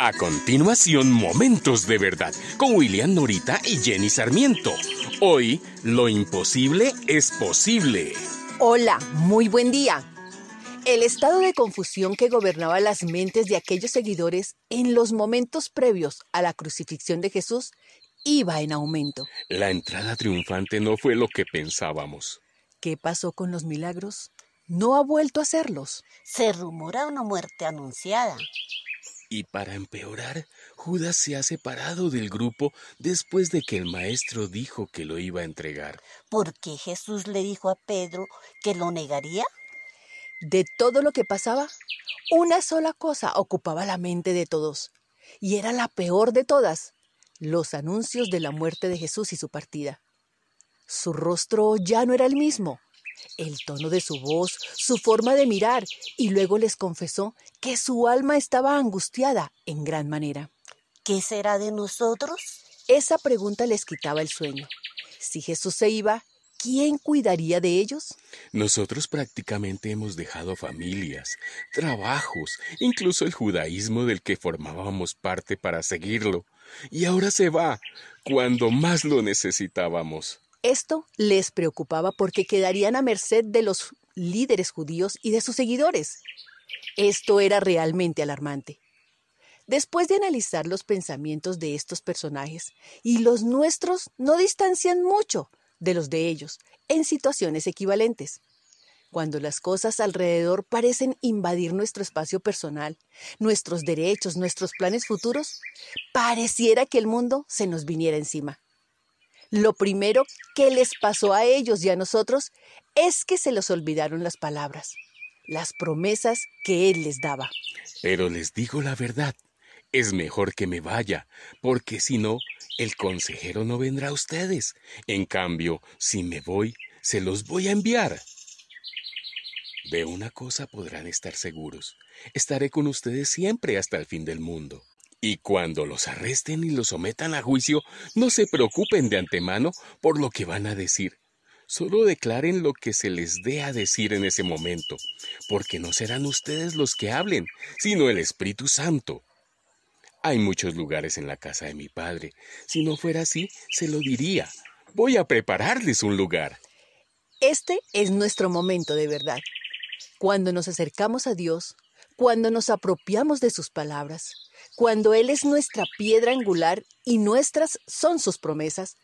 A continuación, Momentos de Verdad con William Norita y Jenny Sarmiento. Hoy, lo imposible es posible. Hola, muy buen día. El estado de confusión que gobernaba las mentes de aquellos seguidores en los momentos previos a la crucifixión de Jesús iba en aumento. La entrada triunfante no fue lo que pensábamos. ¿Qué pasó con los milagros? No ha vuelto a hacerlos. Se rumora una muerte anunciada. Y para empeorar, Judas se ha separado del grupo después de que el maestro dijo que lo iba a entregar. ¿Por qué Jesús le dijo a Pedro que lo negaría? De todo lo que pasaba, una sola cosa ocupaba la mente de todos, y era la peor de todas, los anuncios de la muerte de Jesús y su partida. Su rostro ya no era el mismo, el tono de su voz, su forma de mirar, y luego les confesó que su alma estaba angustiada en gran manera. ¿Qué será de nosotros? Esa pregunta les quitaba el sueño. Si Jesús se iba, ¿quién cuidaría de ellos? Nosotros prácticamente hemos dejado familias, trabajos, incluso el judaísmo del que formábamos parte para seguirlo. Y ahora se va, cuando más lo necesitábamos. Esto les preocupaba porque quedarían a merced de los líderes judíos y de sus seguidores. Esto era realmente alarmante. Después de analizar los pensamientos de estos personajes, y los nuestros no distancian mucho de los de ellos, en situaciones equivalentes. Cuando las cosas alrededor parecen invadir nuestro espacio personal, nuestros derechos, nuestros planes futuros, pareciera que el mundo se nos viniera encima. Lo primero que les pasó a ellos y a nosotros es que se les olvidaron las palabras, las promesas que Él les daba. Pero les digo la verdad, es mejor que me vaya, porque si no, el consejero no vendrá a ustedes. En cambio, si me voy, se los voy a enviar. De una cosa podrán estar seguros, estaré con ustedes siempre hasta el fin del mundo. Y cuando los arresten y los sometan a juicio, no se preocupen de antemano por lo que van a decir. Solo declaren lo que se les dé a decir en ese momento, porque no serán ustedes los que hablen, sino el Espíritu Santo. Hay muchos lugares en la casa de mi padre. Si no fuera así, se lo diría. Voy a prepararles un lugar. Este es nuestro momento de verdad. Cuando nos acercamos a Dios, cuando nos apropiamos de sus palabras, cuando Él es nuestra piedra angular y nuestras son sus promesas,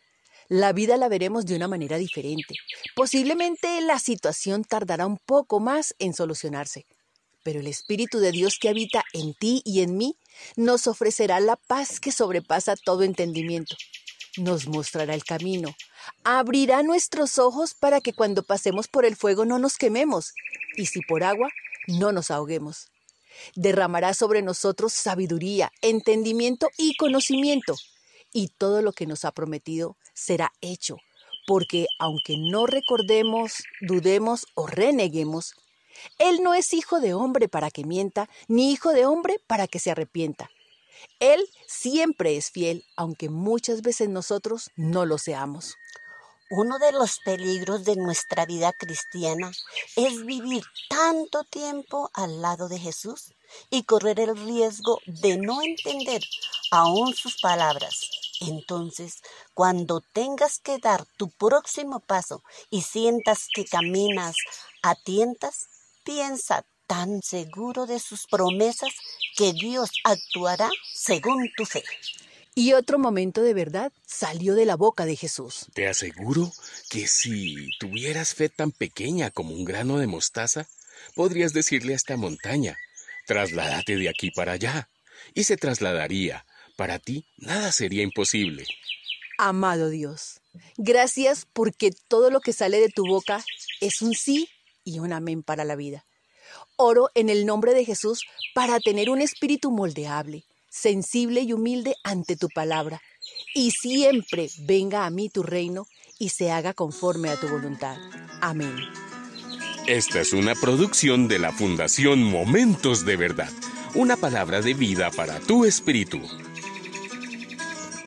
la vida la veremos de una manera diferente. Posiblemente la situación tardará un poco más en solucionarse, pero el Espíritu de Dios que habita en ti y en mí nos ofrecerá la paz que sobrepasa todo entendimiento. Nos mostrará el camino, abrirá nuestros ojos para que cuando pasemos por el fuego no nos quememos y si por agua no nos ahoguemos derramará sobre nosotros sabiduría, entendimiento y conocimiento, y todo lo que nos ha prometido será hecho, porque aunque no recordemos, dudemos o reneguemos, Él no es hijo de hombre para que mienta, ni hijo de hombre para que se arrepienta. Él siempre es fiel, aunque muchas veces nosotros no lo seamos. Uno de los peligros de nuestra vida cristiana es vivir tanto tiempo al lado de Jesús y correr el riesgo de no entender aún sus palabras. Entonces, cuando tengas que dar tu próximo paso y sientas que caminas a tientas, piensa tan seguro de sus promesas que Dios actuará según tu fe. Y otro momento de verdad salió de la boca de Jesús. Te aseguro que si tuvieras fe tan pequeña como un grano de mostaza, podrías decirle a esta montaña, trasládate de aquí para allá, y se trasladaría. Para ti nada sería imposible. Amado Dios, gracias porque todo lo que sale de tu boca es un sí y un amén para la vida. Oro en el nombre de Jesús para tener un espíritu moldeable sensible y humilde ante tu palabra, y siempre venga a mí tu reino y se haga conforme a tu voluntad. Amén. Esta es una producción de la Fundación Momentos de Verdad, una palabra de vida para tu espíritu.